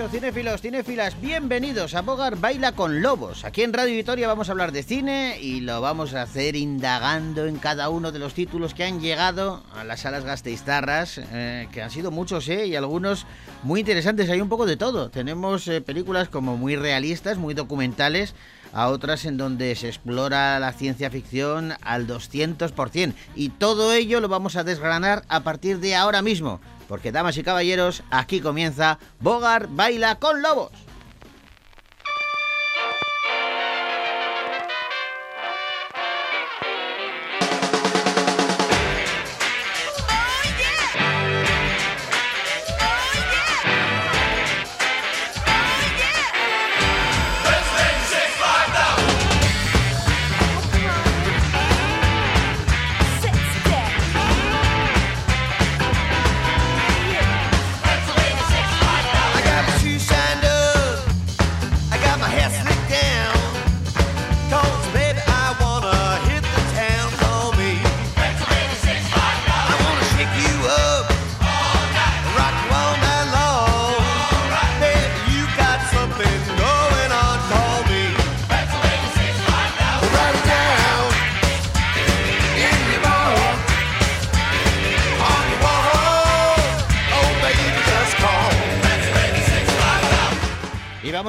Caixo, cinéfilos, cinéfilas, bienvenidos a Bogar Baila con Lobos. Aquí en Radio Vitoria vamos a hablar de cine y lo vamos a hacer indagando en cada uno de los títulos que han llegado a las salas gasteiztarras, eh, que han sido muchos, ¿eh? Y algunos muy interesantes, hay un poco de todo. Tenemos eh, películas como muy realistas, muy documentales, a otras en donde se explora la ciencia ficción al 200%. Y todo ello lo vamos a desgranar a partir de ahora mismo porque damas y caballeros, aquí comienza Bogar Baila con Lobos.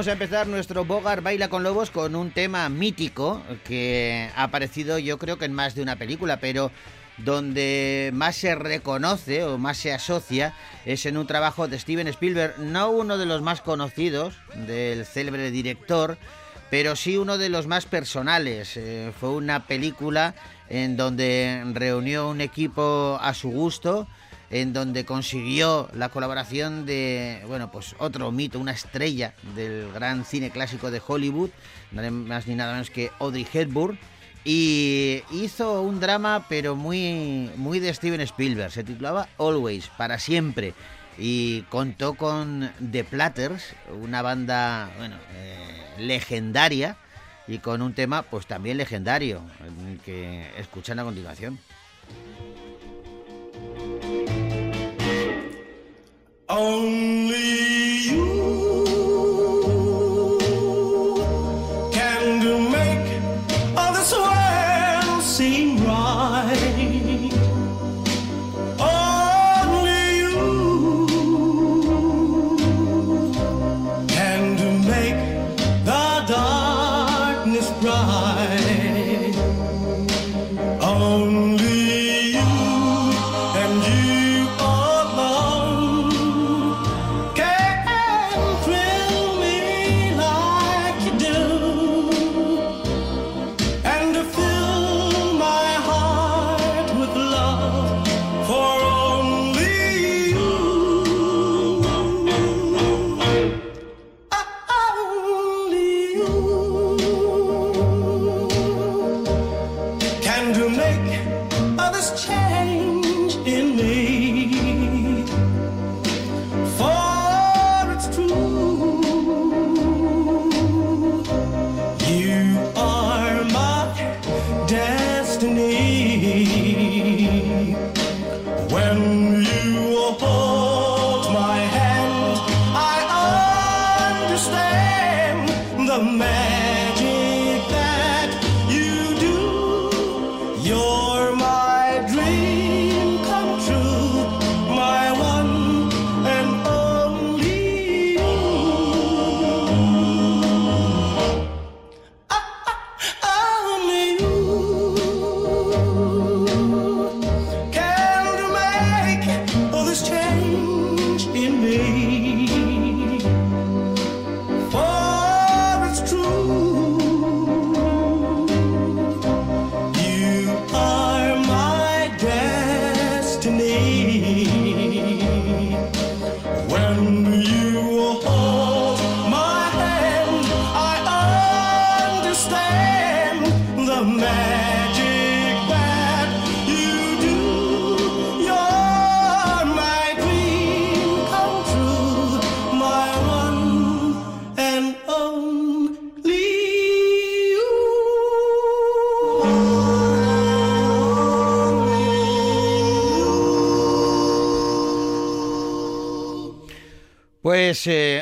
Vamos a empezar nuestro Bogar Baila con Lobos con un tema mítico que ha aparecido yo creo que en más de una película, pero donde más se reconoce o más se asocia es en un trabajo de Steven Spielberg, no uno de los más conocidos del célebre director, pero sí uno de los más personales. Eh, fue una película en donde reunió un equipo a su gusto en donde consiguió la colaboración de, bueno, pues otro mito, una estrella del gran cine clásico de Hollywood, nada más ni nada menos que Audrey Hepburn, y hizo un drama pero muy, muy de Steven Spielberg, se titulaba Always, para siempre, y contó con The Platters, una banda, bueno, eh, legendaria, y con un tema pues también legendario, que escuchan a continuación. Only you.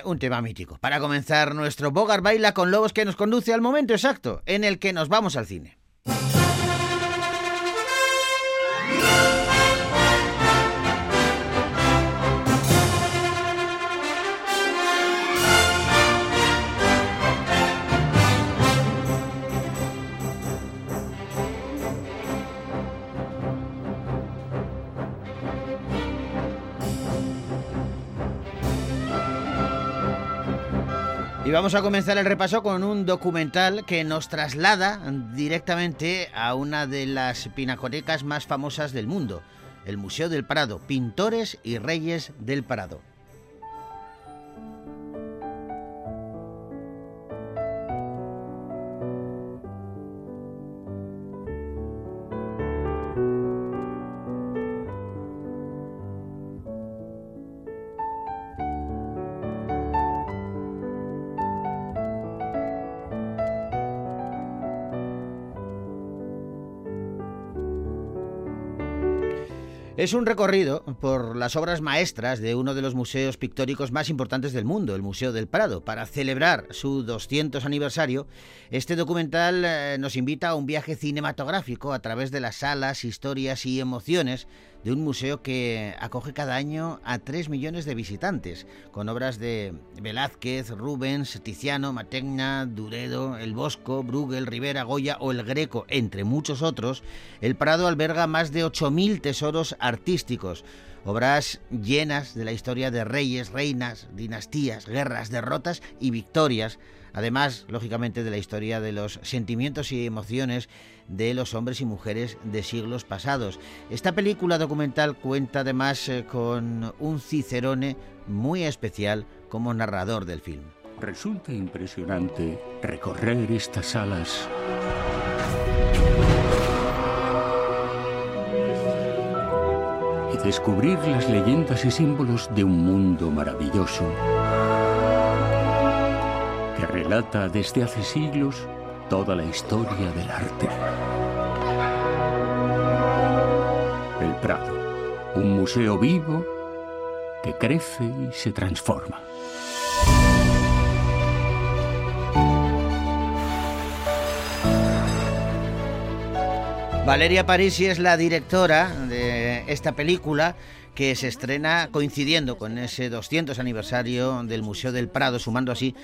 Un tema mítico. Para comenzar, nuestro Bogar baila con lobos que nos conduce al momento exacto en el que nos vamos al cine. Y vamos a comenzar el repaso con un documental que nos traslada directamente a una de las pinacotecas más famosas del mundo, el Museo del Prado, Pintores y Reyes del Prado. Es un recorrido por las obras maestras de uno de los museos pictóricos más importantes del mundo, el Museo del Prado. Para celebrar su 200 aniversario, este documental eh, nos invita a un viaje cinematográfico a través de las salas, historias y emociones de un museo que acoge cada año a 3 millones de visitantes, con obras de Velázquez, Rubens, Tiziano, Mategna, Duredo, El Bosco, Bruegel, Rivera, Goya o El Greco, entre muchos otros. El Prado alberga más de 8.000 tesoros artísticos, obras llenas de la historia de reyes, reinas, dinastías, guerras, derrotas y victorias, además, lógicamente, de la historia de los sentimientos y emociones de los hombres y mujeres de siglos pasados. Esta película documental cuenta además eh, con un Cicerone muy especial como narrador del film. Resulta impresionante recorrer estas salas y descubrir las leyendas y símbolos de un mundo maravilloso relata desde hace siglos toda la historia del arte. El Prado, un museo vivo que crece y se transforma. Valeria Parisi es la directora de esta película que se estrena coincidiendo con ese 200 aniversario del Museo del Prado, sumando así,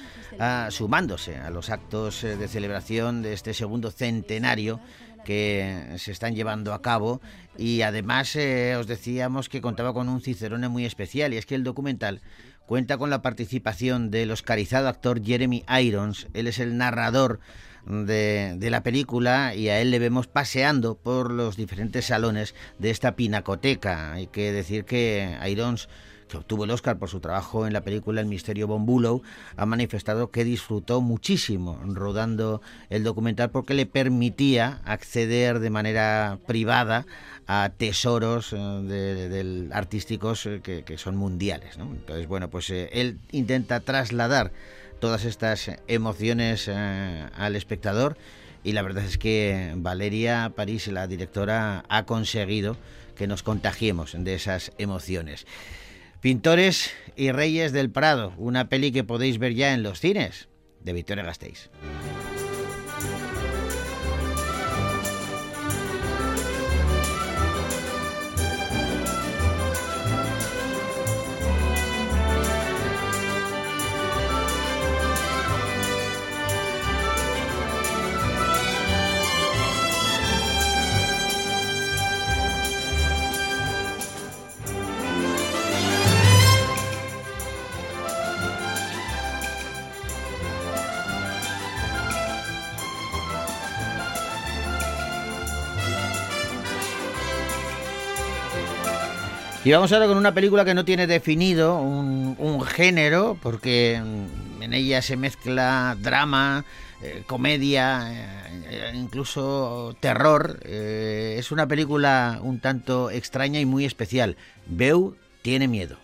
sumándose a los actos eh, de celebración de este segundo centenario que se están llevando a cabo. Y además eh, os decíamos que contaba con un Cicerone muy especial y es que el documental cuenta con la participación del oscarizado actor Jeremy Irons, él es el narrador de, de, la película y a él le vemos paseando por los diferentes salones de esta pinacoteca. Hay que decir que Irons que obtuvo el Oscar por su trabajo en la película El misterio Von ha manifestado que disfrutó muchísimo rodando el documental porque le permitía acceder de manera privada a tesoros eh, de, artísticos eh, que, que, son mundiales. ¿no? Entonces, bueno, pues eh, él intenta trasladar todas estas emociones eh, al espectador y la verdad es que Valeria París, la directora, ha conseguido que nos contagiemos de esas emociones. Pintores y Reyes del Prado, una peli que podéis ver ya en los cines de Victoria Gasteiz. Y vamos ahora con una película que no tiene definido un, género, porque en ella se mezcla drama, eh, comedia, eh, incluso terror. Eh, es una película un tanto extraña y muy especial. Beu tiene miedo.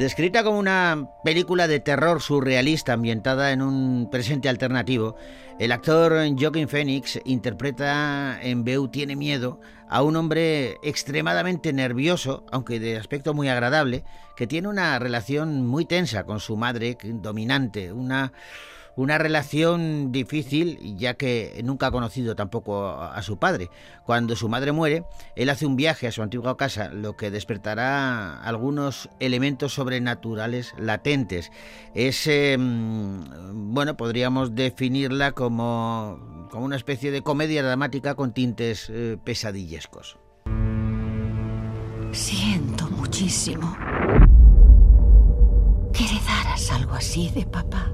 Descrita como una película de terror surrealista ambientada en un presente alternativo, el actor Joaquin Phoenix interpreta en Beu Tiene Miedo a un hombre extremadamente nervioso, aunque de aspecto muy agradable, que tiene una relación muy tensa con su madre dominante, una una relación difícil, ya que nunca ha conocido tampoco a su padre. Cuando su madre muere, él hace un viaje a su antigua casa, lo que despertará algunos elementos sobrenaturales latentes. Es, em, bueno, podríamos definirla como, como una especie de comedia dramática con tintes eh, pesadillescos. Siento muchísimo que heredaras algo así de papá.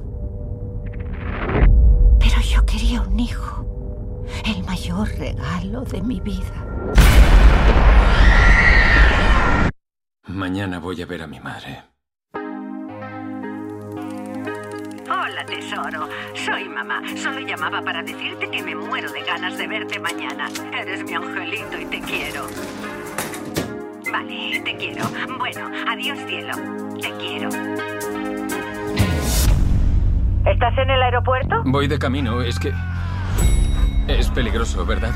Un hijo, el mayor regalo de mi vida. Mañana voy a ver a mi madre. Hola, tesoro. Soy mamá. Solo llamaba para decirte que me muero de ganas de verte mañana. Eres mi angelito y te quiero. Vale, te quiero. Bueno, adiós cielo. Te quiero. ¿Estás en el aeropuerto? Voy de camino, es que... Peligroso, ¿verdad?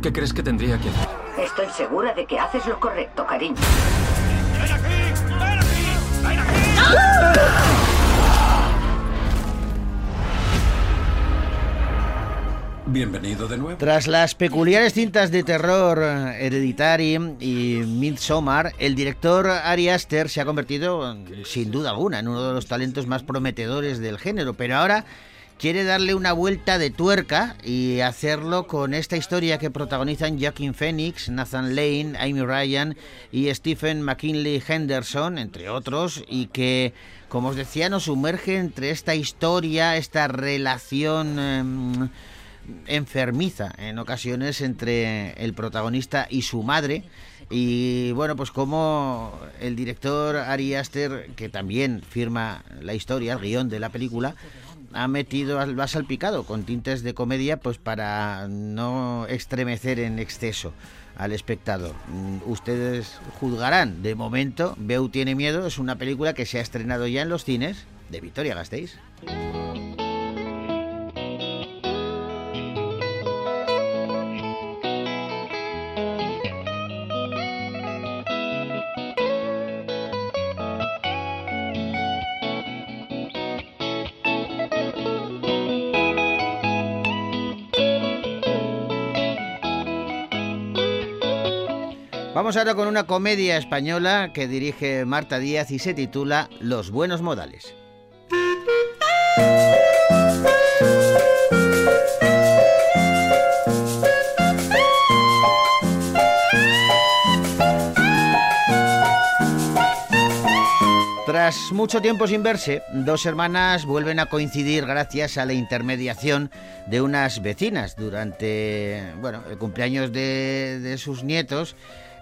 ¿Qué crees que tendría que hacer? Estoy segura de que haces lo correcto, cariño. ¡Ven aquí! ¡Ven aquí! ¡Ven aquí! Bienvenido de nuevo. Tras las peculiares cintas de terror Hereditary y Midsommar, el director Ari Aster se ha convertido, sin duda alguna, en uno de los talentos más prometedores del género, pero ahora quiere darle una vuelta de tuerca y hacerlo con esta historia que protagonizan Joaquin Phoenix, Nathan Lane, Amy Ryan y Stephen McKinley Henderson, entre otros, y que, como os decía, nos sumerge entre esta historia, esta relación... Em, enfermiza en ocasiones entre el protagonista y su madre. Y bueno, pues como el director Ari Aster, que también firma la historia, el guion de la película, ha metido, ha salpicado con tintes de comedia, pues para no extremecer en exceso al espectador. Mm, ustedes juzgarán. De momento, Beu tiene miedo. Es una película que se ha estrenado ya en los cines de Victoria Gasteiz. Vamos ahora con una comedia española que dirige Marta Díaz y se titula Los buenos modales. Tras mucho tiempo sin verse, dos hermanas vuelven a coincidir gracias a la intermediación de unas vecinas durante bueno, el cumpleaños de, de sus nietos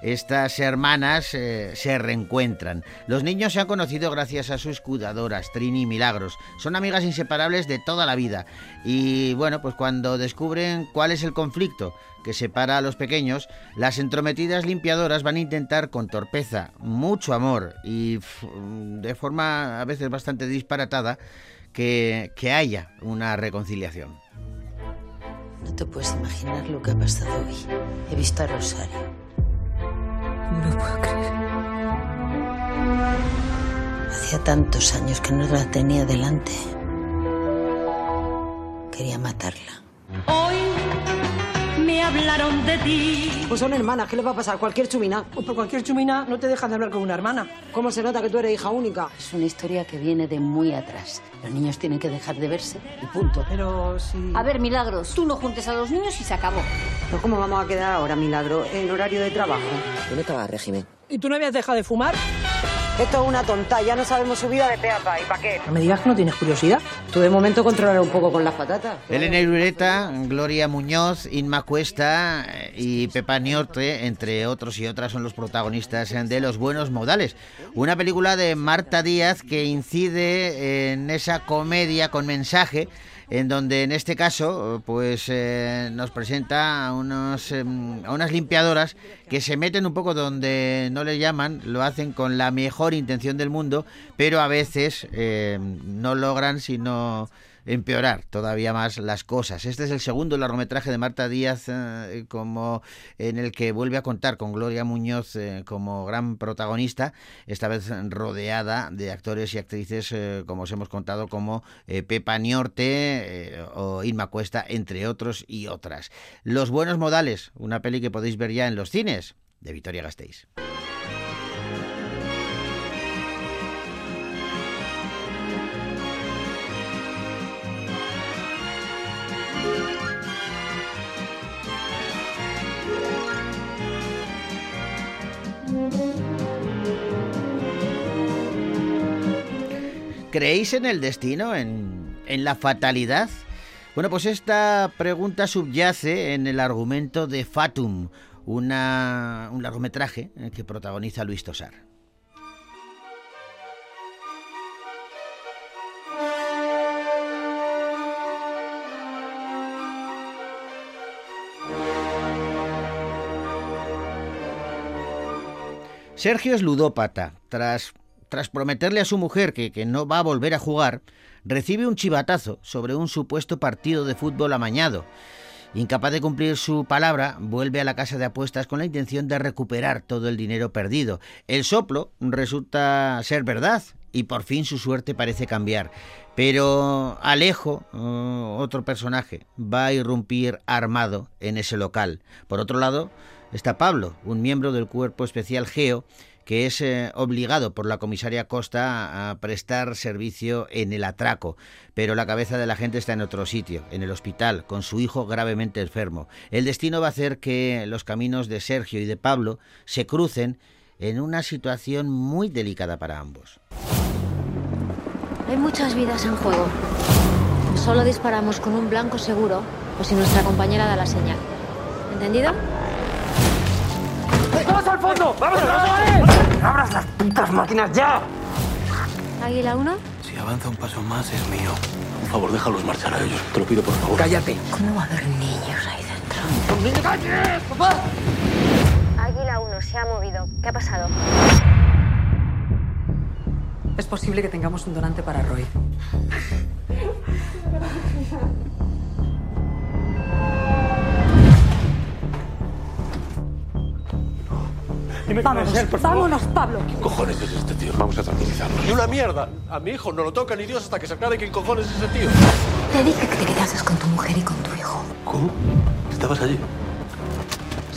estas hermanas eh, se reencuentran. Los niños se han conocido gracias a sus cuidadoras, Trini y Milagros. Son amigas inseparables de toda la vida. Y bueno, pues cuando descubren cuál es el conflicto que separa a los pequeños, las entrometidas limpiadoras van a intentar con torpeza, mucho amor y de forma a veces bastante disparatada que, que haya una reconciliación. No te puedes imaginar lo que ha pasado hoy. He visto a Rosario. No lo puedo creer. Hacía tantos años que no la tenía delante. Quería matarla. Hoy me hablaron de ti. Pues son hermanas, ¿qué le va a pasar? Cualquier chumina. Pues por cualquier chumina no te dejas de hablar con una hermana. ¿Cómo se nota que tú eres hija única? Es una historia que viene de muy atrás. Los niños tienen que dejar de verse y punto. Pero si... A ver, Milagros, tú no juntes a los niños y se acabó. ¿Pero cómo vamos a quedar ahora, Milagro, en horario de trabajo? ¿Dónde estaba régimen? ¿Y tú no habías dejado de fumar? Esto es una tonta, ya no sabemos su vida de peapa. ¿Y para qué? No me digas que no tienes curiosidad. Tú de momento controlar un poco con las patatas. Elena Irureta, Gloria Muñoz, Inma Cuesta eh, y Pepa Niorte, entre otros y otras, son los protagonistas de Los Buenos Modales. Una película de Marta Díaz que incide en esa comedia con mensaje en donde en este caso pues eh, nos presenta a, unos, em, a unas limpiadoras que se meten un poco donde no le llaman, lo hacen con la mejor intención del mundo, pero a veces eh, no logran sino empeorar todavía más las cosas. Este es el segundo largometraje de Marta Díaz eh, como en el que vuelve a contar con Gloria Muñoz eh, como gran protagonista, esta vez rodeada de actores y actrices eh, como os hemos contado como Pepa Niorte o Irma Cuesta, entre otros y otras. Los buenos modales, una peli que podéis ver ya en los cines de Victoria Gasteiz. ¿Creéis en el destino, en, la fatalidad? Bueno, pues esta pregunta subyace en el argumento de Fatum, una, un largometraje eh, que protagoniza Luis Tosar. Sergio es ludópata. Tras tras prometerle a su mujer que, que, no va a volver a jugar, recibe un chivatazo sobre un supuesto partido de fútbol amañado. Incapaz de cumplir su palabra, vuelve a la casa de apuestas con la intención de recuperar todo el dinero perdido. El soplo resulta ser verdad y por fin su suerte parece cambiar. Pero Alejo, uh, otro personaje, va a irrumpir armado en ese local. Por otro lado, está Pablo, un miembro del cuerpo especial Geo, que es eh, obligado por la comisaria Costa a prestar servicio en el atraco, pero la cabeza de la gente está en otro sitio, en el hospital, con su hijo gravemente enfermo. El destino va a hacer que los caminos de Sergio y de Pablo se crucen en una situación muy delicada para ambos. Hay muchas vidas en juego. Solo disparamos con un blanco seguro o si nuestra compañera da la señal. ¿Entendido? ¡Vamos al fondo! ¡Vamos a ¡Abras las putas máquinas ya! ¿Águila 1? Si avanza un paso más, es mío. Por favor, déjalos marchar a ellos. Te lo pido, por favor. ¡Cállate! ¿Cómo va a haber niños ahí dentro? ¡Cállate, papá! Águila 1 se ha movido. ¿Qué ha pasado? Es posible que tengamos un donante para Roy. Vámonos, ser, por favor. vámonos, Pablo. ¿Qué cojones es este tío? Vamos a tranquilizarnos. Ni una mierda. A mi hijo no lo toca ni Dios hasta que se aclare quién cojones es ese tío. Te dije que te quedases con tu mujer y con tu hijo. ¿Cómo? ¿Estabas allí?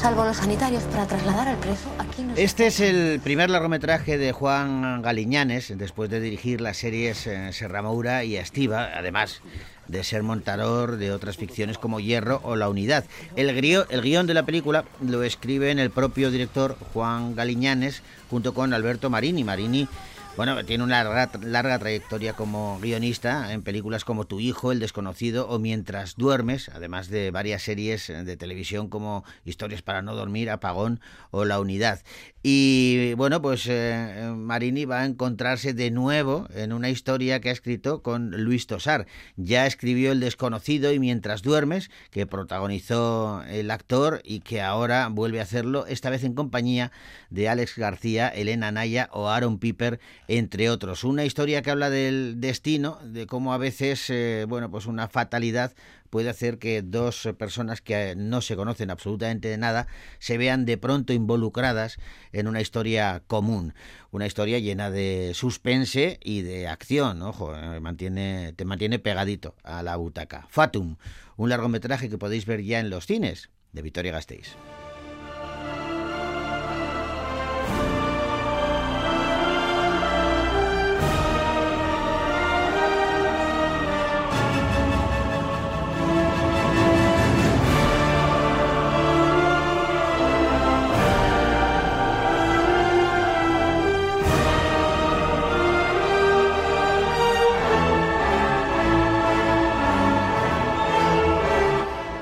Salvo los sanitarios para trasladar al preso, aquí no Este es el primer largometraje de Juan Galiñanes, después de dirigir las series eh, Serramoura y Estiva, además de ser montador de otras ficciones como Hierro o La Unidad. El, el guion de la película lo escribe en el propio director Juan Galiñanes junto con Alberto Marini. Marini bueno, tiene una larga, trayectoria como guionista en películas como Tu hijo, El desconocido o Mientras duermes, además de varias series de televisión como Historias para no dormir, Apagón o La unidad. Y bueno, pues eh, Marini va a encontrarse de nuevo en una historia que ha escrito con Luis Tosar. Ya escribió El desconocido y Mientras duermes, que protagonizó el actor y que ahora vuelve a hacerlo, esta vez en compañía de Alex García, Elena Naya o Aaron Piper entre otros. Una historia que habla del destino, de cómo a veces, eh, bueno, pues una fatalidad puede hacer que dos personas que no se conocen absolutamente de nada se vean de pronto involucradas en una historia común, una historia llena de suspense y de acción, ojo, eh, mantiene, te mantiene pegadito a la butaca. Fatum, un largometraje que podéis ver ya en los cines de Victoria Gasteiz.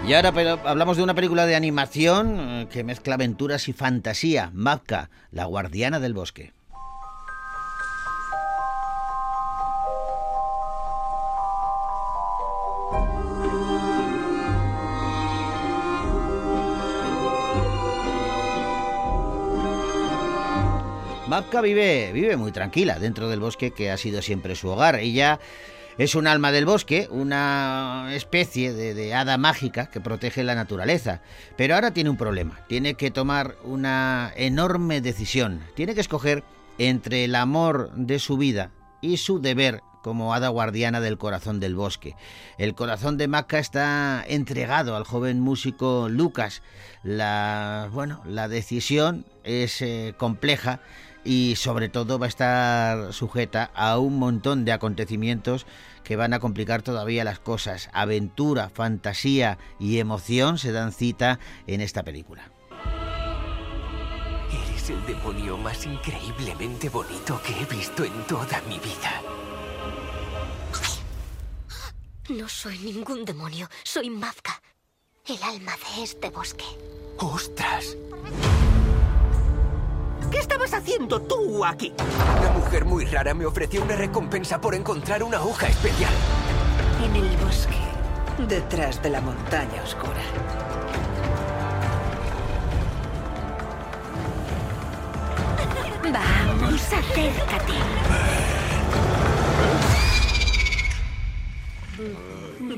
Y ahora hablamos de una película de animación eh, que mezcla aventuras y fantasía, Mapka, la guardiana del bosque. Mapka vive, vive muy tranquila dentro del bosque que ha sido siempre su hogar. Ella es un alma del bosque, una especie de, hada mágica que protege la naturaleza. Pero ahora tiene un problema. Tiene que tomar una enorme decisión. Tiene que escoger entre el amor de su vida y su deber como hada guardiana del corazón del bosque. El corazón de Maca está entregado al joven músico Lucas. La, bueno, la decisión es eh, compleja y sobre todo va a estar sujeta a un montón de acontecimientos que van a complicar todavía las cosas. Aventura, fantasía y emoción se dan cita en esta película. Eres el demonio más increíblemente bonito que he visto en toda mi vida. No soy ningún demonio, soy Mavka, el alma de este bosque. ¡Ostras! ¿Qué estabas haciendo tú aquí? Una mujer muy rara me ofreció una recompensa por encontrar una hoja especial. En el bosque, detrás de la montaña oscura. Vamos, acércate.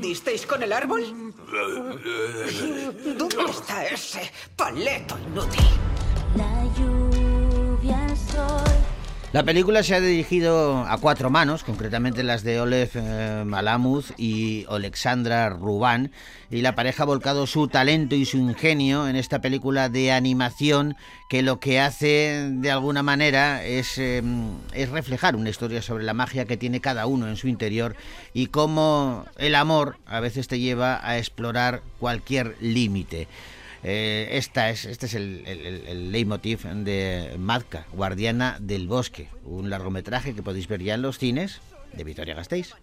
¿Disteis con el árbol? ¿Dónde está ese paleto inútil? La película se ha dirigido a cuatro manos, concretamente las de Oleg eh, Malamud y Alexandra Ruban, y la pareja ha volcado su talento y su ingenio en esta película de animación que lo que hace de alguna manera es, eh, es reflejar una historia sobre la magia que tiene cada uno en su interior y cómo el amor a veces te lleva a explorar cualquier límite. Eh, esta es, este es el, el, leitmotiv de Madka, Guardiana del Bosque, un largometraje que podéis ver ya en los cines de Vitoria Gasteiz.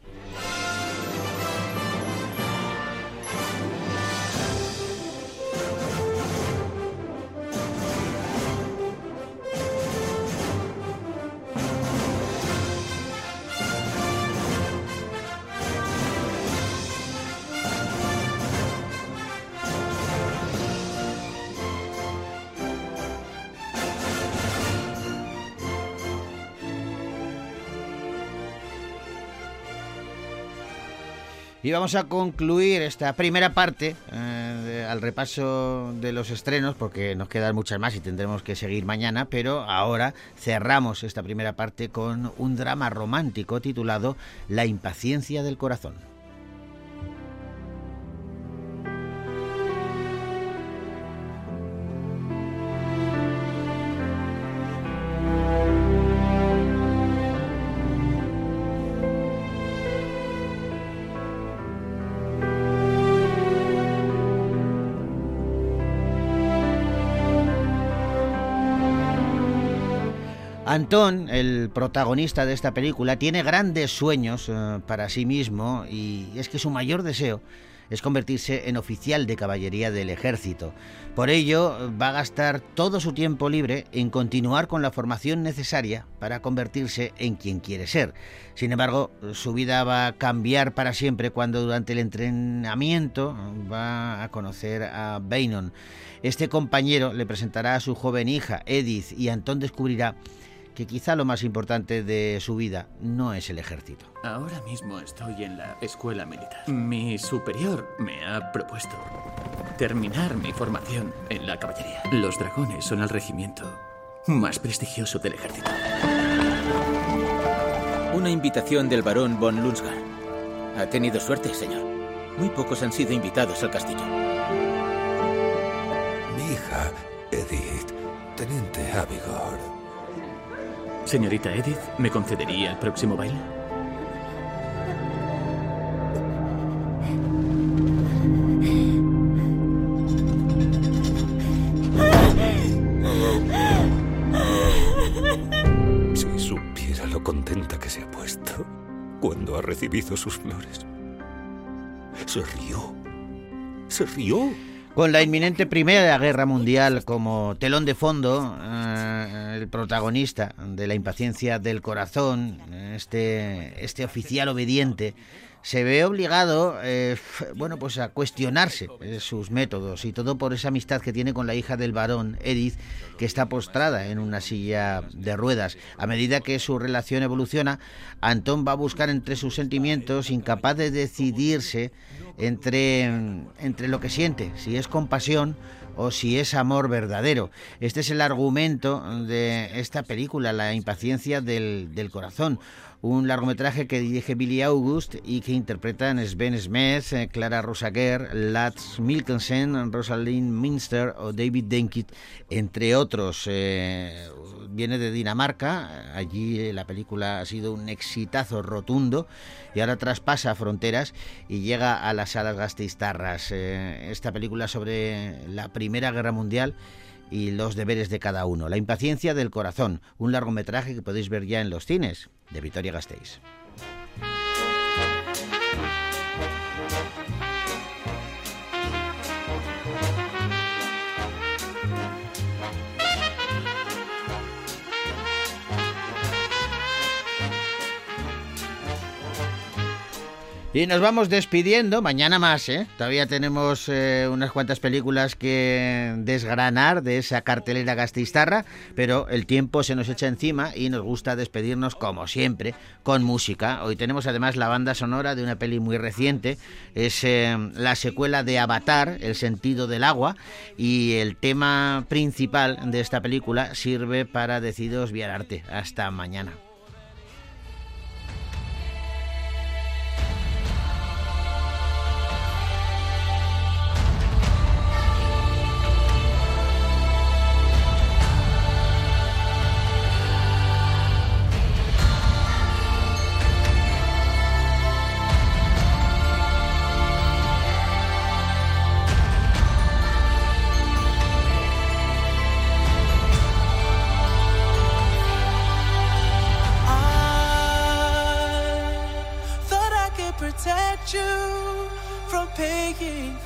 Y vamos a concluir esta primera parte eh, al repaso de los estrenos, porque nos quedan muchas más y tendremos que seguir mañana, pero ahora cerramos esta primera parte con un drama romántico titulado La impaciencia del corazón. Antón, el protagonista de esta película, tiene grandes sueños eh, para sí mismo y es que su mayor deseo es convertirse en oficial de caballería del ejército. Por ello, va a gastar todo su tiempo libre en continuar con la formación necesaria para convertirse en quien quiere ser. Sin embargo, su vida va a cambiar para siempre cuando durante el entrenamiento va a conocer a Bainon. Este compañero le presentará a su joven hija, Edith, y Antón descubrirá que quizá lo más importante de su vida no es el ejército. Ahora mismo estoy en la escuela militar. Mi superior me ha propuesto terminar mi formación en la caballería. Los dragones son el regimiento más prestigioso del ejército. Una invitación del barón von Lunsgar. Ha tenido suerte, señor. Muy pocos han sido invitados al castillo. Mi hija, Edith, teniente Abigor. Señorita Edith, ¿me concedería el próximo baile? Si supiera lo contenta que se ha puesto cuando ha recibido sus flores. Se rió. Se rió. Con la inminente Primera Guerra Mundial como telón de fondo, eh, el protagonista de la impaciencia del corazón, este, este oficial obediente, se ve obligado, eh, bueno, pues a cuestionarse eh, sus métodos y todo por esa amistad que tiene con la hija del varón, Edith, que está postrada en una silla de ruedas. A medida que su relación evoluciona, Antón va a buscar entre sus sentimientos, incapaz de decidirse entre, entre lo que siente, si es compasión o si es amor verdadero. Este es el argumento de esta película, La impaciencia del, del corazón un largometraje que dirige Billy August y que interpretan Sven Smith, eh, Clara Rosager, Lats Milkensen, Rosalind Minster o David Denkit, entre otros. Eh, viene de Dinamarca, allí eh, la película ha sido un exitazo rotundo y ahora traspasa fronteras y llega a las salas gasteiztarras. esta película sobre la Primera Guerra Mundial y los deberes de cada uno. La impaciencia del corazón, un largometraje que podéis ver ya en los cines de Vitoria Gasteiz. Y nos vamos despidiendo, mañana más, ¿eh? Todavía tenemos eh, unas cuantas películas que desgranar de esa cartelera gastistarra, pero el tiempo se nos echa encima y nos gusta despedirnos, como siempre, con música. Hoy tenemos además la banda sonora de una peli muy reciente, es eh, la secuela de Avatar, El sentido del agua, y el tema principal de esta película sirve para deciros viararte. Hasta mañana.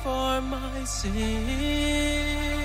for my sins.